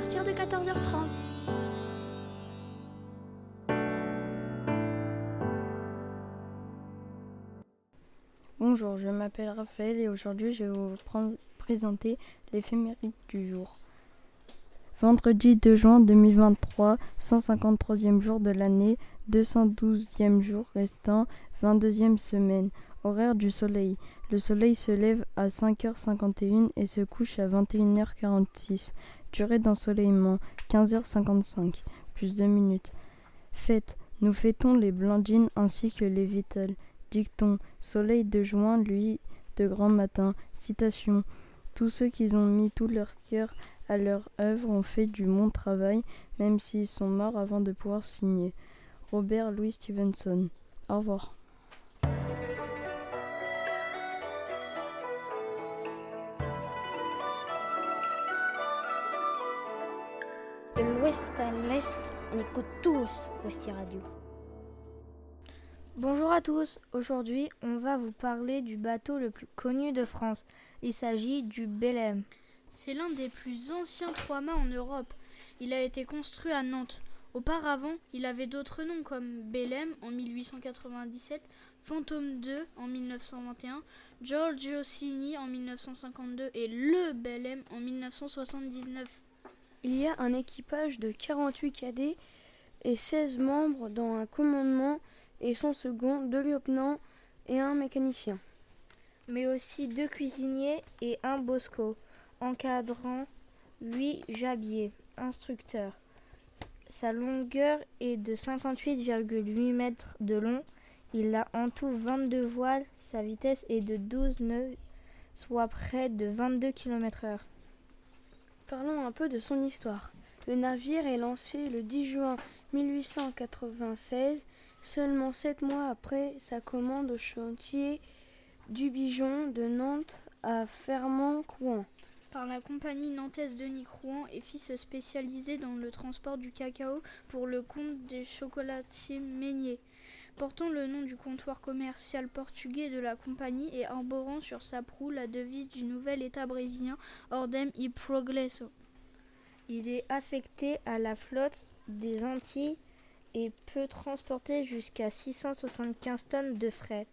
14h30. Bonjour, je m'appelle Raphaël et aujourd'hui je vais vous présenter l'éphéméride du jour. Vendredi 2 juin 2023, 153e jour de l'année, 212e jour restant, 22e semaine. Horaire du soleil. Le soleil se lève à 5h51 et se couche à 21h46. Durée d'ensoleillement 15h55, plus 2 minutes. Fête. Nous fêtons les Blandines ainsi que les Vital. Dicton. Soleil de juin, lui, de grand matin. Citation. Tous ceux qui ont mis tout leur cœur à leur œuvre ont fait du bon travail, même s'ils sont morts avant de pouvoir signer. Robert Louis Stevenson. Au revoir. L'ouest à l'est, on écoute tous Rosti Radio. Bonjour à tous, aujourd'hui on va vous parler du bateau le plus connu de France. Il s'agit du Belém. C'est l'un des plus anciens trois-mâts en Europe. Il a été construit à Nantes. Auparavant, il avait d'autres noms comme Belém en 1897, Fantôme 2 en 1921, Giorgio Cini en 1952 et le Belém en 1979. Il y a un équipage de 48 cadets et 16 membres dans un commandement et son second, deux lieutenants et un mécanicien. Mais aussi deux cuisiniers et un bosco, encadrant huit jabiers, instructeurs. Sa longueur est de 58,8 mètres de long. Il a en tout 22 voiles. Sa vitesse est de 12 nœuds, soit près de 22 km heure. Parlons un peu de son histoire. Le navire est lancé le 10 juin 1896, seulement sept mois après sa commande au chantier du Bijon de Nantes à Fermont-Couan. Par la compagnie nantaise Denis Crouan et fils spécialisé dans le transport du cacao pour le compte des chocolatiers Meunier. Portant le nom du comptoir commercial portugais de la compagnie et arborant sur sa proue la devise du nouvel État brésilien Ordem y Progresso. Il est affecté à la flotte des Antilles et peut transporter jusqu'à 675 tonnes de fret.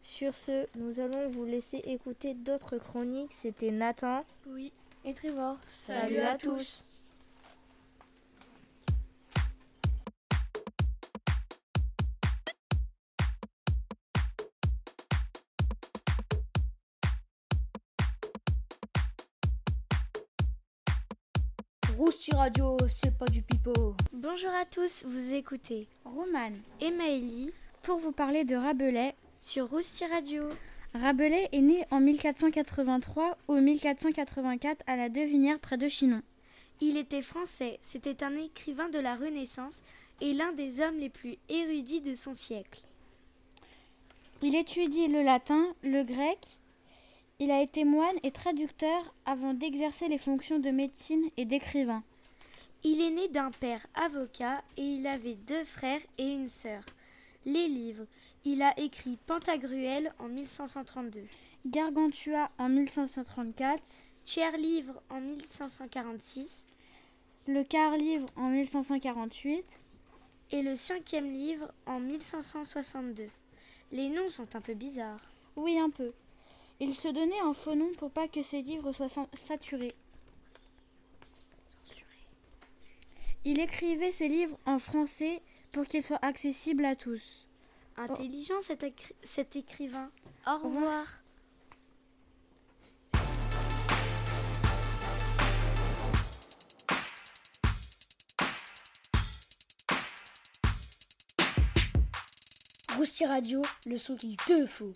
Sur ce, nous allons vous laisser écouter d'autres chroniques. C'était Nathan. Oui. Et Trevor. Salut, à tous. Rousti Radio, c'est pas du pipeau. Bonjour à tous, vous écoutez Romane et Maëlie pour vous parler de Rabelais sur Rousti Radio. Rabelais est né en 1483 ou 1484 à la Devinière près de Chinon. Il était français, c'était un écrivain de la Renaissance et l'un des hommes les plus érudits de son siècle. Il étudie le latin, le grec. Il a été moine et traducteur avant d'exercer les fonctions de médecine et d'écrivain. Il est né d'un père avocat et il avait deux frères et une sœur. Les livres. Il a écrit Pantagruel en 1532, Gargantua en 1534, Tiers livre en 1546 le quart livre en 1548 et le cinquième livre en 1562. Les noms sont un peu bizarres. Oui, un peu. Il se donnait un faux nom pour pas que ses livres soient saturés. Il écrivait ses livres en français pour qu'ils soient accessibles à tous. Intelligent cet, écri- cet écrivain. Au revoir. Rousti Radio, le son qu'il te faut.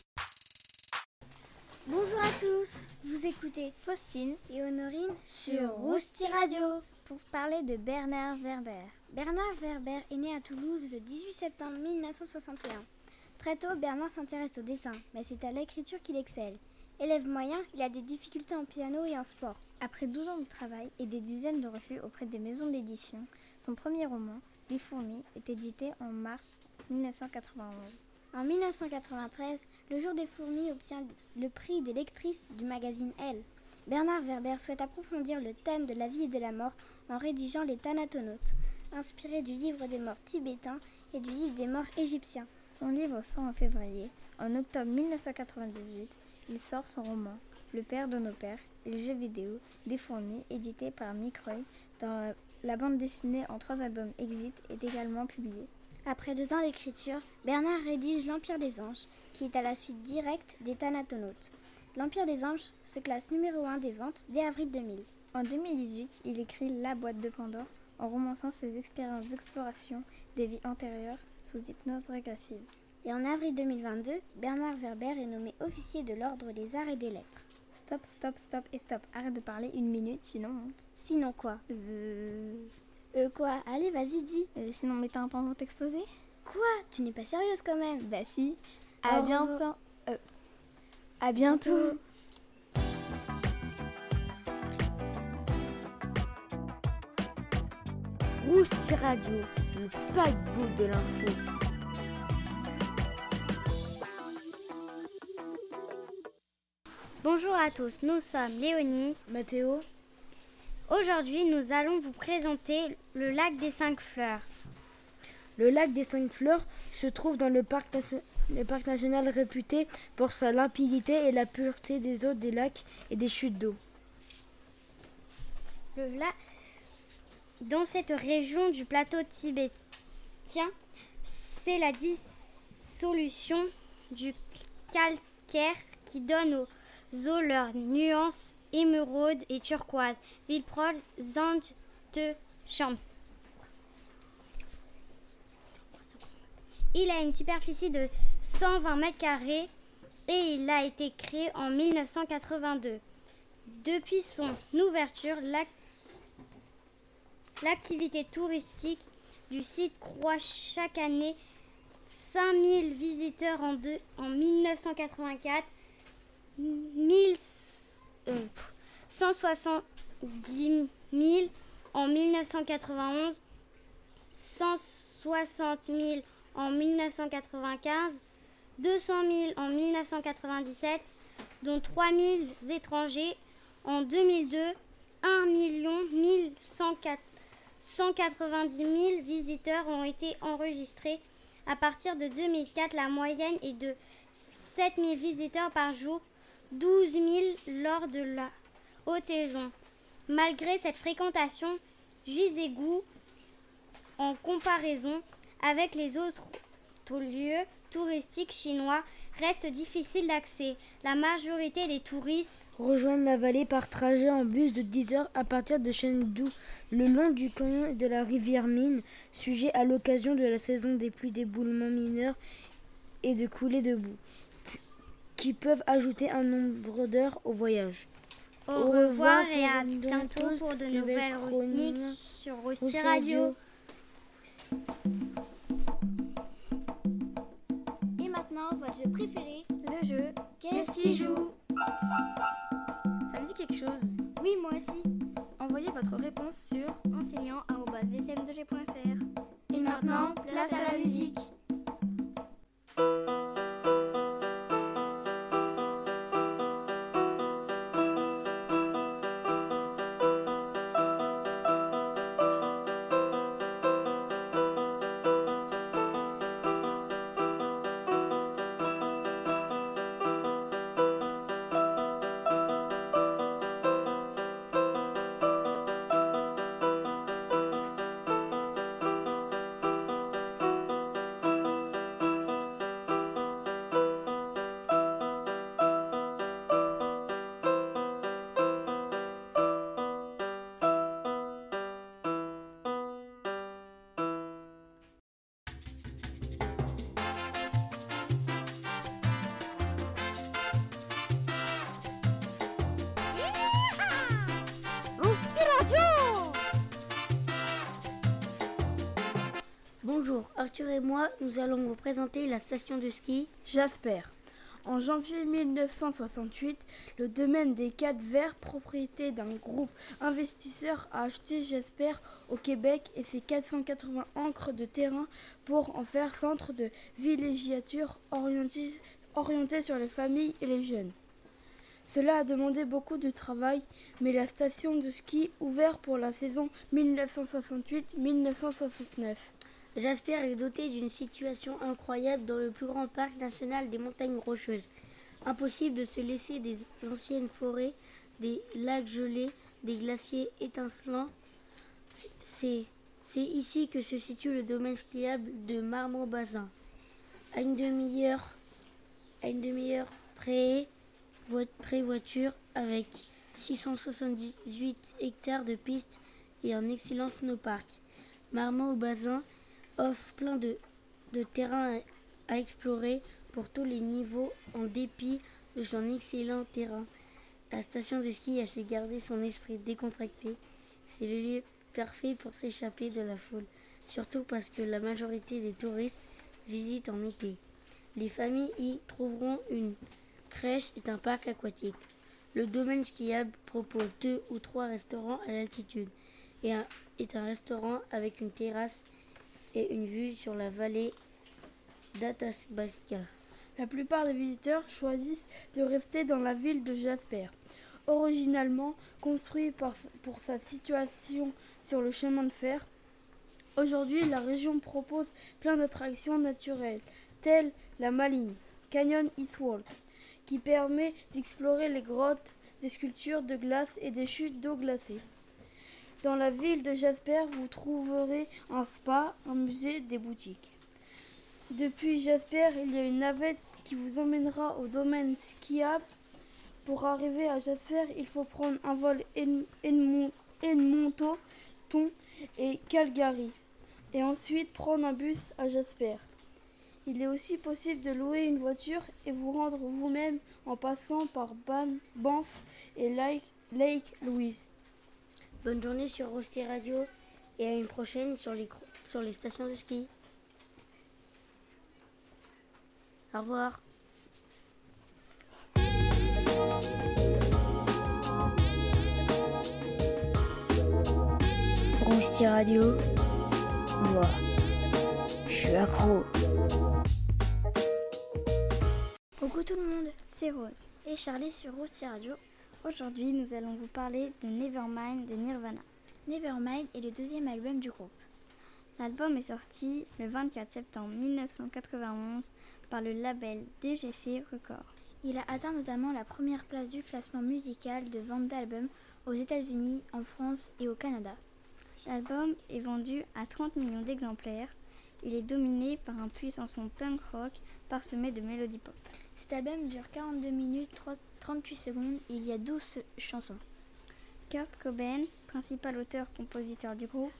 Bonjour à tous, vous écoutez Faustine et Honorine sur Rousti Radio pour parler de Bernard Werber. Bernard Werber est né à Toulouse le 18 septembre 1961. Très tôt, Bernard s'intéresse au dessin, mais c'est à l'écriture qu'il excelle. Élève moyen, il a des difficultés en piano et en sport. Après 12 ans de travail et des dizaines de refus auprès des maisons d'édition, son premier roman, Les fourmis, est édité en mars 1991. En 1993, Le Jour des fourmis obtient le prix des lectrices du magazine Elle. Bernard Werber souhaite approfondir le thème de la vie et de la mort en rédigeant les Thanatonautes, inspiré du livre des morts tibétains et du livre des morts égyptiens. Son livre sort en février. En octobre 1998, il sort son roman Le père de nos pères et le jeu vidéo des fourmis, édité par Microy dans la bande dessinée en trois albums Exit est également publiée. Après deux ans d'écriture, Bernard rédige L'Empire des Anges, qui est à la suite directe des Thanatonautes. L'Empire des Anges se classe numéro 1 des ventes dès avril 2000. En 2018, il écrit La boîte de Pandore en romançant ses expériences d'exploration des vies antérieures sous hypnose régressive. Et en avril 2022, Bernard Werber est nommé officier de l'Ordre des Arts et des Lettres. Stop, stop, stop et stop. Arrête de parler une minute, sinon. Sinon quoi? Euh. Euh quoi? Allez, vas-y, dis. euh, sinon, mais t'as un pan t'exposer? Quoi? Tu n'es pas sérieuse quand même Bah si. À bientôt. Euh, à bientôt. Rousti Radio, le paquebot de l'info. Bonjour à tous, nous sommes Léonie. Mathéo, Aujourd'hui, nous allons vous présenter le lac des cinq fleurs. le lac des Cinq Fleurs se trouve dans le parc, nation- le parc national réputé pour sa limpidité et la pureté des eaux des lacs et des chutes d'eau. Le lac dans cette région du plateau tibétien, c'est la dissolution du calcaire qui donne aux eaux leur nuance émeraude et turquoise. Ville proche Zand de Shams. Il a une superficie de 120 mètres carrés et il a été créé en 1982. Depuis son ouverture, l'act- l'activité touristique du site croît chaque année. 5000 visiteurs en 1984, 1000, euh, pff, 170 000 en 1991, 160 000 en 1995, 200 000 en 1997, dont 3 000 étrangers en 2002, 1 million 1104 190 000 visiteurs ont été enregistrés. À partir de 2004, la moyenne est de 7 000 visiteurs par jour, 12 000 lors de la haute saison. Malgré cette fréquentation, Juizegu, en comparaison avec les autres lieux touristiques chinois, reste difficile d'accès. La majorité des touristes Rejoindre la vallée par trajet en bus de 10 heures à partir de Chengdu, le long du canyon de la rivière Mine, sujet à l'occasion de la saison des pluies d'éboulements mineurs et de coulées de boue, qui peuvent ajouter un nombre d'heures au voyage. Au, Au revoir, revoir et à bientôt pour de nouvelle nouvelles chroniques sur Rousti Radio. Radio. Et maintenant, votre jeu préféré, le jeu Qu'est-ce qui joue Ça me dit quelque chose. Oui, moi aussi. Envoyez votre réponse sur enseignant.vsm2g.fr. Et maintenant, place à la musique. Arthur et moi, nous allons vous présenter la station de ski. Jasper. En janvier 1968, le domaine des Quatre Verts, propriété d'un groupe investisseur, a acheté Jasper au Québec et ses 480 ancres de terrain pour en faire centre de villégiature orienté, orienté sur les familles et les jeunes. Cela a demandé beaucoup de travail, mais la station de ski ouverte pour la saison 1968-1969. Jasper est doté d'une situation incroyable dans le plus grand parc national des montagnes rocheuses. Impossible de se laisser des anciennes forêts, des lacs gelés, des glaciers étincelants. C'est ici que se situe le domaine skiable de Marmot-Bazin. À une demi-heure, à une demi-heure près, voiture avec 678 hectares de pistes et un excellent snowpark. Marmot-Bazin offre plein de, de terrain à, à explorer pour tous les niveaux en dépit de son excellent terrain. La station de ski a su garder son esprit décontracté. C'est le lieu parfait pour s'échapper de la foule, surtout parce que la majorité des touristes visitent en été. Les familles y trouveront une crèche et un parc aquatique. Le domaine skiable propose deux ou trois restaurants à l'altitude et un, est un restaurant avec une terrasse et une vue sur la vallée d'Atasbaska. La plupart des visiteurs choisissent de rester dans la ville de Jasper. Originalement construit par, pour sa situation sur le chemin de fer, aujourd'hui la région propose plein d'attractions naturelles, telles la Maligne, Canyon Eastwalk, qui permet d'explorer les grottes, des sculptures de glace et des chutes d'eau glacée. Dans la ville de Jasper, vous trouverez un spa, un musée, des boutiques. Depuis Jasper, il y a une navette qui vous emmènera au domaine skiable. Pour arriver à Jasper, il faut prendre un vol Edmonton et Calgary et ensuite prendre un bus à Jasper. Il est aussi possible de louer une voiture et vous rendre vous-même en passant par Banff et Lake, Lake Louise. Bonne journée sur Rosti Radio et à une prochaine sur les, sur les stations de ski. Au revoir. Rousti Radio, moi, je suis accro. Coucou tout le monde, c'est Rose et Charlie sur Rousti Radio. Aujourd'hui, nous allons vous parler de Nevermind de Nirvana. Nevermind est le deuxième album du groupe. L'album est sorti le 24 septembre 1991 par le label DGC Records. Il a atteint notamment la première place du classement musical de vente d'albums aux États-Unis, en France et au Canada. L'album est vendu à 30 millions d'exemplaires. Il est dominé par un puissant son punk rock parsemé de mélodies pop. Cet album dure 42 minutes 38 secondes et il y a 12 chansons. Kurt Cobain, principal auteur-compositeur du groupe,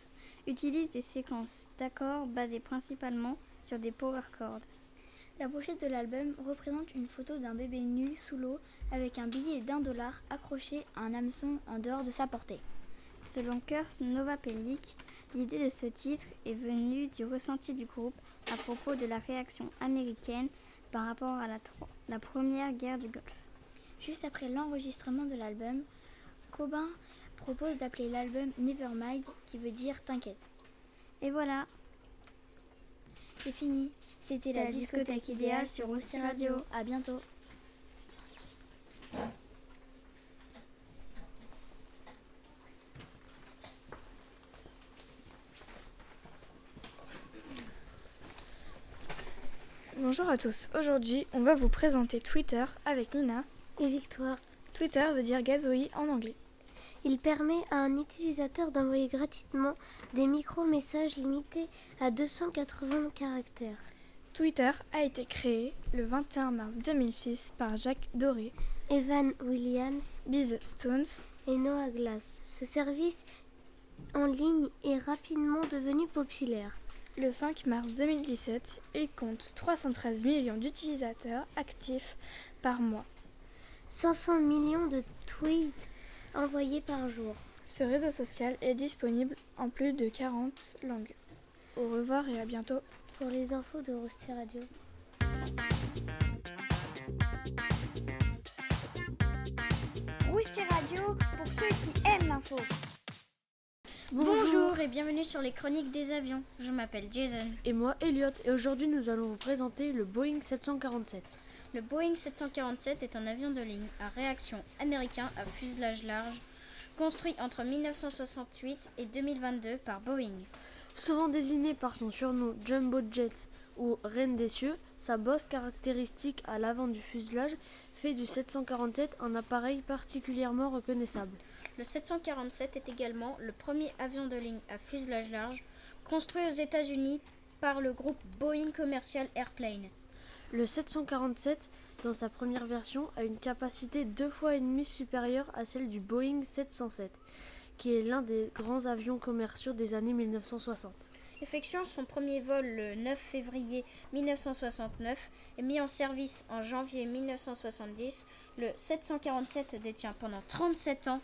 utilise des séquences d'accords basées principalement sur des power chords. La pochette de l'album représente une photo d'un bébé nu sous l'eau avec un billet d'un dollar accroché à un hameçon en dehors de sa portée. Selon Kurs Novapelic, l'idée de ce titre est venue du ressenti du groupe à propos de la réaction américaine par rapport à la, la première guerre du Golfe. Juste après l'enregistrement de l'album, Cobain propose d'appeler l'album Nevermind, qui veut dire T'inquiète. Et voilà. C'est fini. C'était la, la, discothèque, discothèque idéale sur Aussi Radio. À bientôt. Bonjour à tous. Aujourd'hui, on va vous présenter Twitter avec Nina et Victoire. Twitter veut dire gazouille en anglais. Il permet à un utilisateur d'envoyer gratuitement des micro-messages limités à 280 caractères. Twitter a été créé le 21 mars 2006 par Jacques Doré, Evan Williams, Biz Stones et Noah Glass. Ce service en ligne est rapidement devenu populaire. Le 5 mars 2017, il compte 313 millions d'utilisateurs actifs par mois. 500 millions de tweets envoyés par jour. Ce réseau social est disponible en plus de 40 langues. Au revoir et à bientôt. Pour les infos de Rosti Radio. Rosti Radio pour ceux qui aiment l'info. Bonjour. Bonjour. et bienvenue sur les chroniques des avions. Je m'appelle Jason. Et moi, Elliot, et aujourd'hui nous allons vous présenter le Boeing 747. Le Boeing 747 est un avion de ligne à réaction américain à fuselage large, construit entre 1968 et 2022 par Boeing. Souvent désigné par son surnom Jumbo Jet ou Reine des cieux, sa bosse caractéristique à l'avant du fuselage fait du 747 un appareil particulièrement reconnaissable. Le 747 est également le premier avion de ligne à fuselage large construit aux États-Unis par le groupe Boeing Commercial Airplane. Le 747, dans sa première version, a une capacité deux fois et demie supérieure à celle du Boeing 707, qui est l'un des grands avions commerciaux des années 1960. Effectuant son premier vol le 9 février 1969 et mis en service en janvier 1970, le 747 détient pendant 37 ans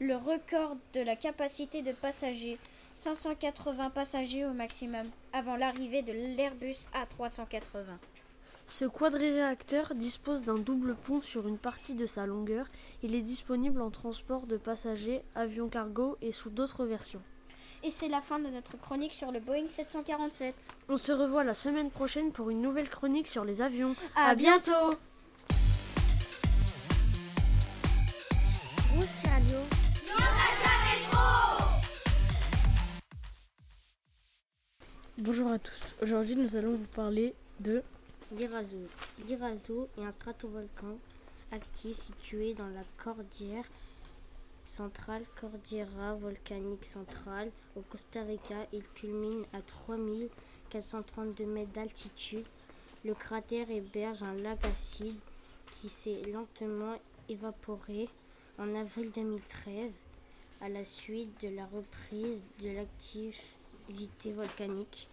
le record de la capacité de passagers, 580 passagers au maximum, avant l'arrivée de l'Airbus A380. Ce quadriréacteur dispose d'un double pont sur une partie de sa longueur. Il est disponible en transport de passagers, avion cargo et sous d'autres versions. Et c'est la fin de notre chronique sur le Boeing 747. On se revoit la semaine prochaine pour une nouvelle chronique sur les avions. À, bientôt Bonjour à tous. Aujourd'hui, nous allons vous parler de l'Irazo. L'Irazo est un stratovolcan actif situé dans la cordillère centrale, Cordillera volcanique centrale, au Costa Rica. Il culmine à 3432 mètres d'altitude. Le cratère héberge un lac acide qui s'est lentement évaporé en avril 2013 à la suite de la reprise de volcanique.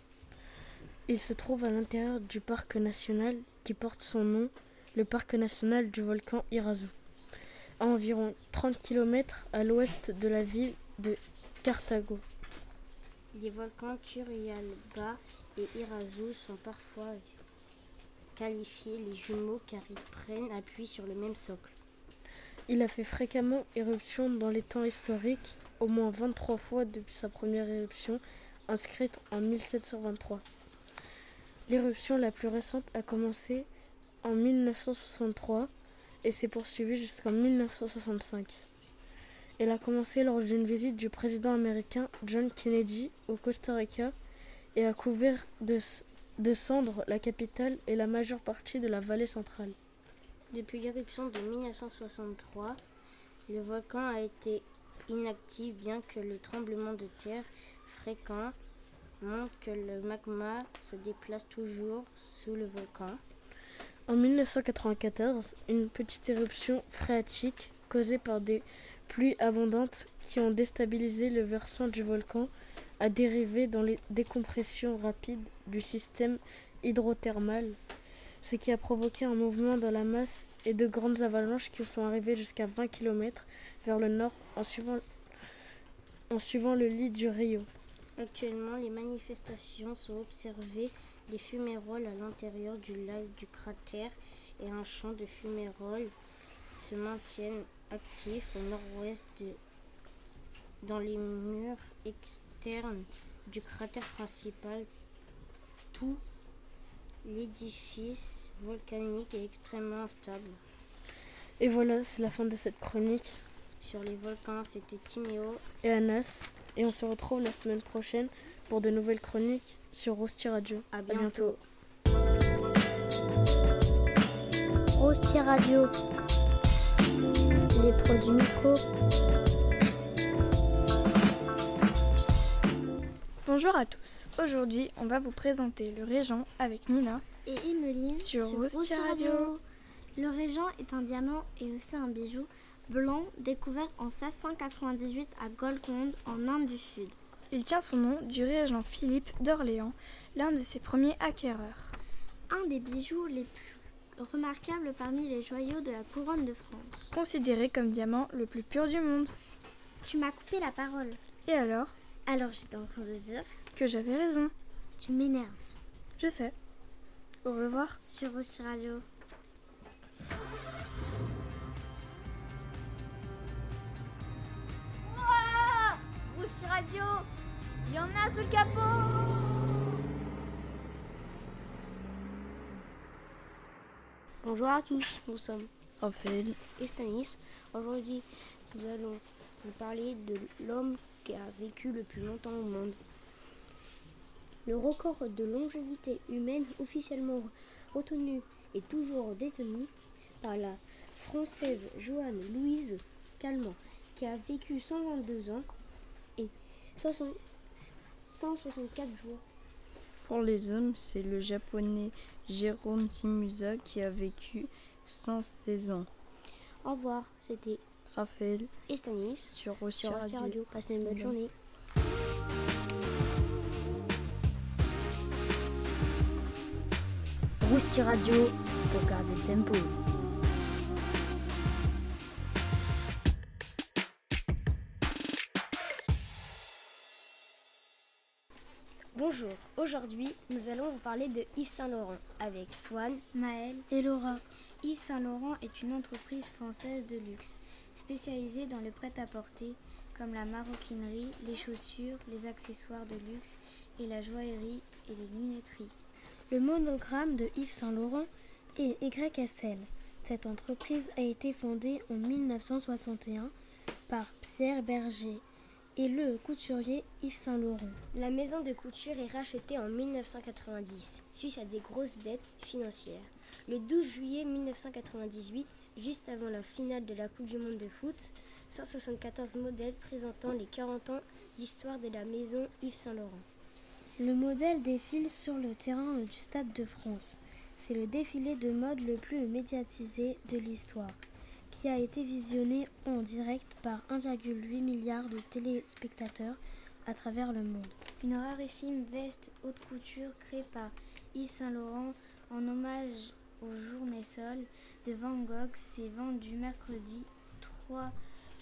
Il se trouve à l'intérieur du parc national qui porte son nom, le parc national du volcan Irazu, à environ 30 km à l'ouest de la ville de Cartago. Les volcans Turrialba et Irazu sont parfois qualifiés les jumeaux car ils prennent appui sur le même socle. Il a fait fréquemment éruption dans les temps historiques, au moins 23 fois depuis sa première éruption, inscrite en 1723. L'éruption la plus récente a commencé en 1963 et s'est poursuivie jusqu'en 1965. Elle a commencé lors d'une visite du président américain John Kennedy au Costa Rica et a couvert de, cendres la capitale et la majeure partie de la vallée centrale. Depuis l'éruption de 1963, le volcan a été inactif bien que le tremblement de terre fréquent montre que le magma se déplace toujours sous le volcan. En 1994, une petite éruption phréatique causée par des pluies abondantes qui ont déstabilisé le versant du volcan a dérivé dans les décompressions rapides du système hydrothermal, ce qui a provoqué un mouvement dans la masse et de grandes avalanches qui sont arrivées jusqu'à 20 km vers le nord en suivant le lit du Rio. Actuellement, les manifestations sont observées des fuméroles à l'intérieur du lac du cratère et un champ de fuméroles se maintiennent actifs au nord-ouest dans les murs externes du cratère principal. Tout l'édifice volcanique est extrêmement instable. Et voilà, c'est la fin de cette chronique. Sur les volcans, c'était Timéo et Anas. Et on se retrouve la semaine prochaine pour de nouvelles chroniques sur Rosti Radio. À bientôt. Rosti Radio. Les produits micro. Bonjour à tous. Aujourd'hui, on va vous présenter le Régent avec Nina et Emeline sur, sur Rosti Radio. Radio. Le Régent est un diamant et aussi un bijou blanc découvert en 1698 à Golconde en Inde du Sud. Il tient son nom du régent Philippe d'Orléans, l'un de ses premiers acquéreurs. Un des bijoux les plus remarquables parmi les joyaux de la couronne de France. Considéré comme diamant le plus pur du monde. Tu m'as coupé la parole. Et alors? Alors j'étais en train de dire que j'avais raison. Tu m'énerves. Je sais. Au revoir. Sur Aussi Radio. Radio Il y en a sous le capot Bonjour à tous, nous sommes Raphaël et Stanis. Aujourd'hui, nous allons vous parler de l'homme qui a vécu le plus longtemps au monde. Le record de longévité humaine officiellement retenu et toujours détenu par la française Joanne Louise Calment, qui a vécu 122 ans et 164 jours. Pour les hommes, c'est le japonais Jérôme Simusa qui a vécu 116 ans. Au revoir, c'était Raphaël et Stanis sur Rossi Radio. Radio. Passez une bonne journée. Rousti Radio pour garder le tempo. Aujourd'hui nous allons vous parler de Yves Saint Laurent avec Swan, Maëlle et Laura. Yves Saint Laurent est une entreprise française de luxe spécialisée dans le prêt-à-porter comme la maroquinerie, les chaussures, les accessoires de luxe et la joaillerie et les lunetteries. Le monogramme de Yves Saint Laurent est YSL. Cette entreprise a été fondée en 1961 par Pierre Berger et le couturier Yves Saint Laurent. La maison de couture est rachetée en 1990 suite à des grosses dettes financières. Le 12 juillet 1998, juste avant la finale de la Coupe du Monde de foot, 174 modèles présentant les 40 ans d'histoire de la maison Yves Saint Laurent. Le modèle défile sur le terrain du Stade de France. C'est le défilé de mode le plus médiatisé de l'histoire, a été visionné en direct par 1,8 milliard de téléspectateurs à travers le monde. Une rarissime veste haute couture créée par Yves Saint Laurent en hommage au jour Messol de Van Gogh s'est vendue mercredi 3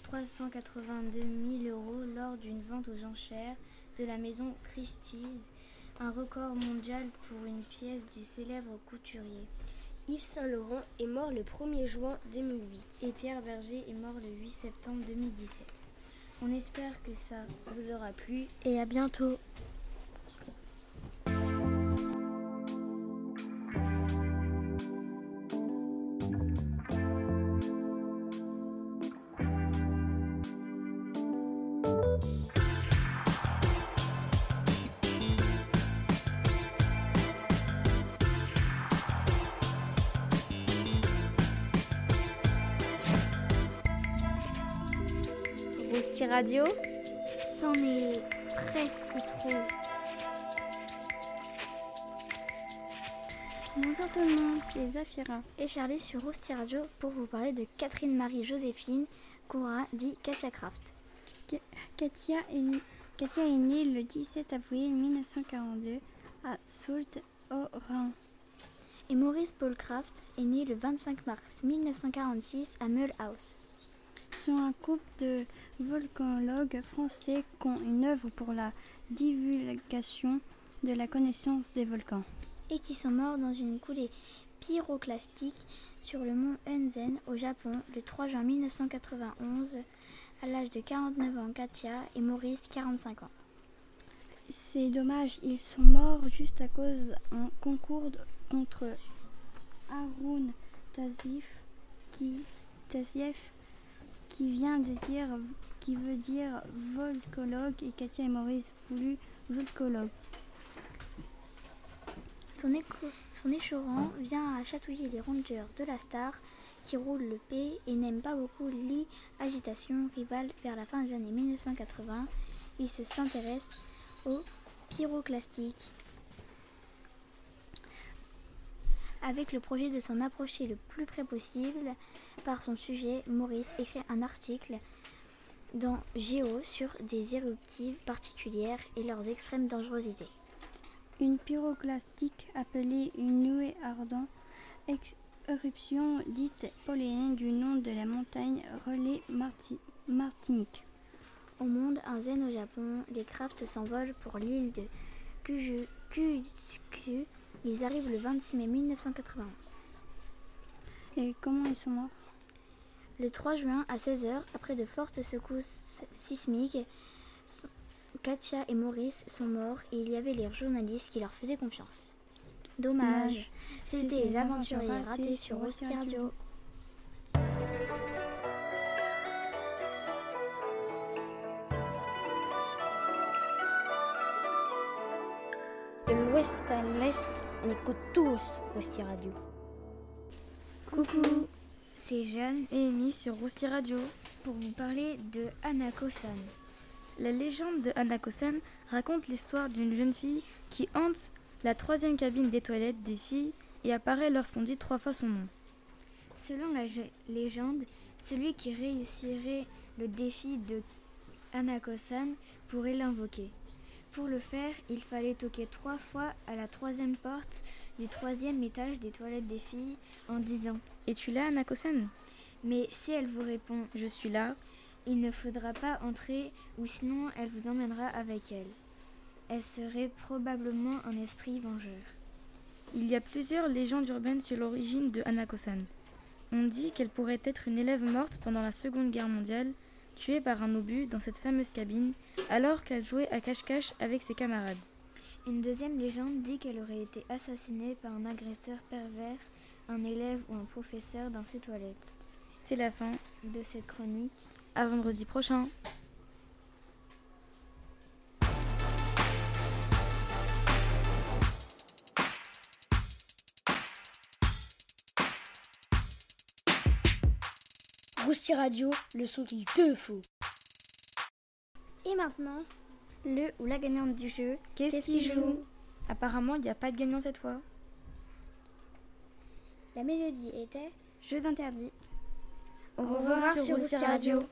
382 000 euros lors d'une vente aux enchères de la maison Christie's, un record mondial pour une pièce du célèbre couturier. Yves Saint Laurent est mort le 1er juin 2008 et Pierre Berger est mort le 8 septembre 2017. On espère que ça vous aura plu et à bientôt. Radio, c'en est presque trop. Bonjour tout le monde, c'est Zafira. Et Charlie sur Rousti Radio pour vous parler de Catherine Marie-Joséphine Coura, dit Katia Kraft. Katia est, Katia est née le 17 avril 1942 à Soult au Rhin. Et Maurice Paul Kraft est né le 25 mars 1946 à Mulhouse sont un couple de volcanologues français qui ont une œuvre pour la divulgation de la connaissance des volcans. Et qui sont morts dans une coulée pyroclastique sur le mont Unzen au Japon le 3 juin 1991 à l'âge de 49 ans Katia et Maurice 45 ans. C'est dommage, ils sont morts juste à cause d'un concours contre Haroun Tazif qui Taziev qui veut dire volcologue et Katia et Maurice voulu volcologue. Son, son échorant vient à chatouiller les rangers de la star qui roule le P et n'aime pas beaucoup l'agitation rivale vers la fin des années 1980. Il se s'intéresse au pyroclastique. Avec le projet de s'en approcher le plus près possible par son sujet, Maurice écrit un article dans Géo sur des éruptives particulières et leurs extrêmes dangerosités. Une pyroclastique appelée une nuée ardente, éruption dite poléenne du nom de la montagne relais Martinique. Au monde, un zen au Japon, les crafts s'envolent pour l'île de Kyushu. Ils arrivent le 26 mai 1991. Et comment ils sont morts? Le 3 juin à 16h, après de fortes secousses sismiques, Katia et Maurice sont morts et il y avait les journalistes qui leur faisaient confiance. Dommage. C'était les aventuriers ratés sur Rosti Radio. De l'ouest à l'est, on écoute tous Rosti Radio. Coucou, c'est Jeanne et Amy sur Rosti Radio pour vous parler de Hanako-san. La légende de Hanako-san raconte l'histoire d'une jeune fille qui hante la troisième cabine des toilettes des filles et apparaît lorsqu'on dit trois fois son nom. Selon la légende, celui qui réussirait le défi de Hanako-san pourrait l'invoquer. Pour le faire, il fallait toquer trois fois à la troisième porte du troisième étage des toilettes des filles en disant Es-tu là, Hanako-san Mais si elle vous répond Je suis là, il ne faudra pas entrer ou sinon elle vous emmènera avec elle. Elle serait probablement un esprit vengeur. Il y a plusieurs légendes urbaines sur l'origine de Hanako-san. On dit qu'elle pourrait être une élève morte pendant la Seconde Guerre mondiale, tuée par un obus dans cette fameuse cabine, alors qu'elle jouait à cache-cache avec ses camarades. Une deuxième légende dit qu'elle aurait été assassinée par un agresseur pervers, un élève ou un professeur dans ses toilettes. C'est la fin de cette chronique. À vendredi prochain. Rousti Radio, le son qu'il te faut. Et maintenant, le ou la gagnante du jeu, qu'est-ce qu'il joue Apparemment, il n'y a pas de gagnant cette fois. La mélodie était Jeux interdits. Au revoir, sur Rousti Radio.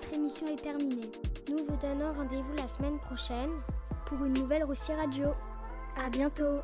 Notre émission est terminée. Nous vous donnons rendez-vous la semaine prochaine pour une nouvelle Roussi Radio. À bientôt